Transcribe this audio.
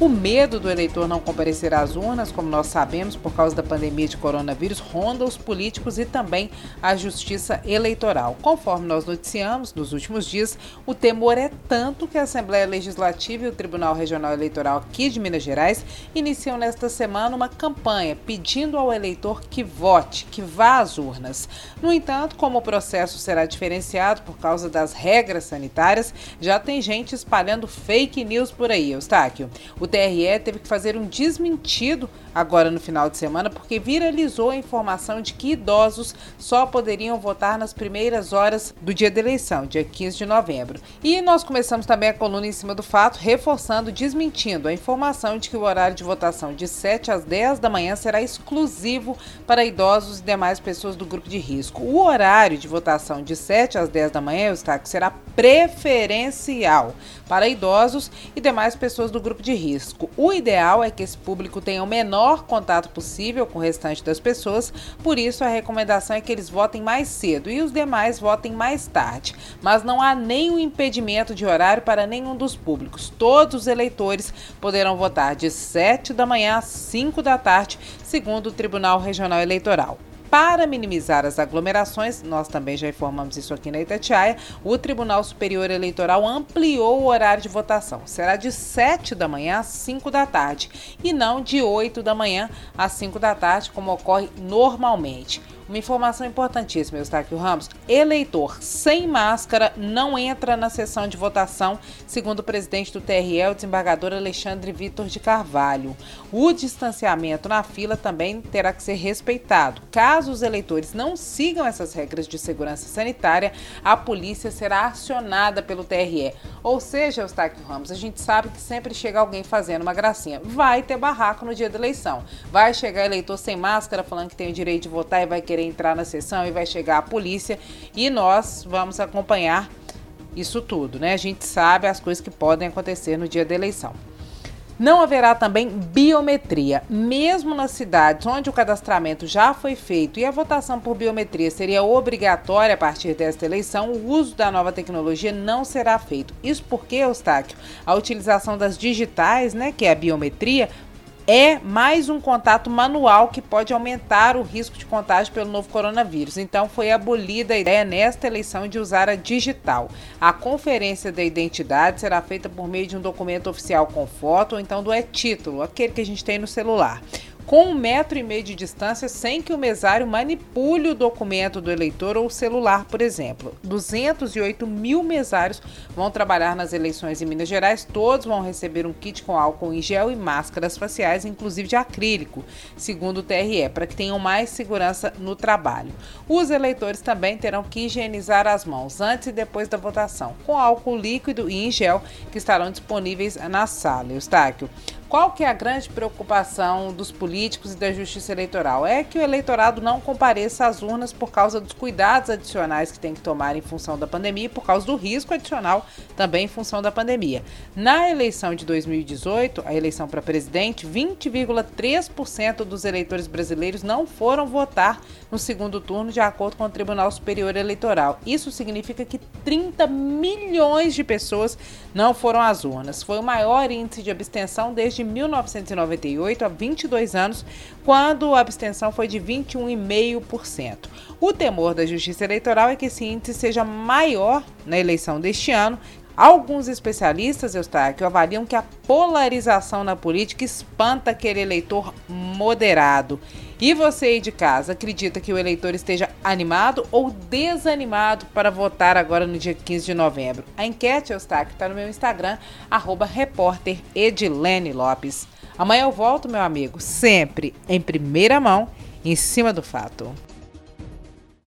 O medo do eleitor não comparecer às urnas, como nós sabemos, por causa da pandemia de coronavírus, ronda os políticos e também a justiça eleitoral. Conforme nós noticiamos nos últimos dias, o temor é tanto que a Assembleia Legislativa e o Tribunal Regional Eleitoral aqui de Minas Gerais iniciam nesta semana uma campanha pedindo ao eleitor que vote, que vá às urnas. No entanto, como o processo será diferenciado por causa das regras sanitárias, já tem gente espalhando fake news por aí, Eustáquio. O TRE teve que fazer um desmentido agora no final de semana porque viralizou a informação de que idosos só poderiam votar nas primeiras horas do dia da eleição, dia 15 de novembro. E nós começamos também a coluna em cima do fato, reforçando, desmentindo a informação de que o horário de votação de 7 às 10 da manhã será exclusivo para idosos e demais pessoas do grupo de risco. O horário de votação de 7 às 10 da manhã, Eustáquio, será preferencial para idosos e demais pessoas do grupo de risco. O ideal é que esse público tenha o menor contato possível com o restante das pessoas, por isso a recomendação é que eles votem mais cedo e os demais votem mais tarde. Mas não há nenhum impedimento de horário para nenhum dos públicos. Todos os eleitores poderão votar de 7 da manhã às 5 da tarde, segundo o Tribunal Regional Eleitoral. Para minimizar as aglomerações, nós também já informamos isso aqui na Itatiaia, o Tribunal Superior Eleitoral ampliou o horário de votação. Será de 7 da manhã às 5 da tarde e não de 8 da manhã às 5 da tarde, como ocorre normalmente. Uma informação importantíssima, Eustáquio Ramos. Eleitor sem máscara não entra na sessão de votação, segundo o presidente do TRE, o desembargador Alexandre Vitor de Carvalho. O distanciamento na fila também terá que ser respeitado. Caso os eleitores não sigam essas regras de segurança sanitária, a polícia será acionada pelo TRE. Ou seja, Eustáquio Ramos, a gente sabe que sempre chega alguém fazendo uma gracinha. Vai ter barraco no dia da eleição. Vai chegar eleitor sem máscara falando que tem o direito de votar e vai querer entrar na sessão e vai chegar a polícia e nós vamos acompanhar isso tudo, né? A gente sabe as coisas que podem acontecer no dia da eleição. Não haverá também biometria, mesmo nas cidades onde o cadastramento já foi feito e a votação por biometria seria obrigatória a partir desta eleição, o uso da nova tecnologia não será feito. Isso porque, Eustáquio, a utilização das digitais, né, que é a biometria, é mais um contato manual que pode aumentar o risco de contágio pelo novo coronavírus. Então, foi abolida a ideia nesta eleição de usar a digital. A conferência da identidade será feita por meio de um documento oficial com foto ou então do e-título, aquele que a gente tem no celular com um metro e meio de distância sem que o mesário manipule o documento do eleitor ou celular, por exemplo. 208 mil mesários vão trabalhar nas eleições em Minas Gerais, todos vão receber um kit com álcool em gel e máscaras faciais, inclusive de acrílico, segundo o TRE, para que tenham mais segurança no trabalho. Os eleitores também terão que higienizar as mãos antes e depois da votação, com álcool líquido e em gel que estarão disponíveis na sala. Eustáquio, qual que é a grande preocupação dos políticos e da justiça eleitoral? É que o eleitorado não compareça às urnas por causa dos cuidados adicionais que tem que tomar em função da pandemia e por causa do risco adicional também em função da pandemia. Na eleição de 2018, a eleição para presidente, 20,3% dos eleitores brasileiros não foram votar no segundo turno, de acordo com o Tribunal Superior Eleitoral. Isso significa que 30 milhões de pessoas não foram às urnas. Foi o maior índice de abstenção desde de 1998 a 22 anos, quando a abstenção foi de 21,5%. O temor da Justiça Eleitoral é que esse índice seja maior na eleição deste ano, Alguns especialistas, Eustáquio, avaliam que a polarização na política espanta aquele eleitor moderado. E você aí de casa, acredita que o eleitor esteja animado ou desanimado para votar agora no dia 15 de novembro? A enquete, Eustáquio, está no meu Instagram, arroba. Amanhã eu volto, meu amigo, sempre em primeira mão, em cima do fato.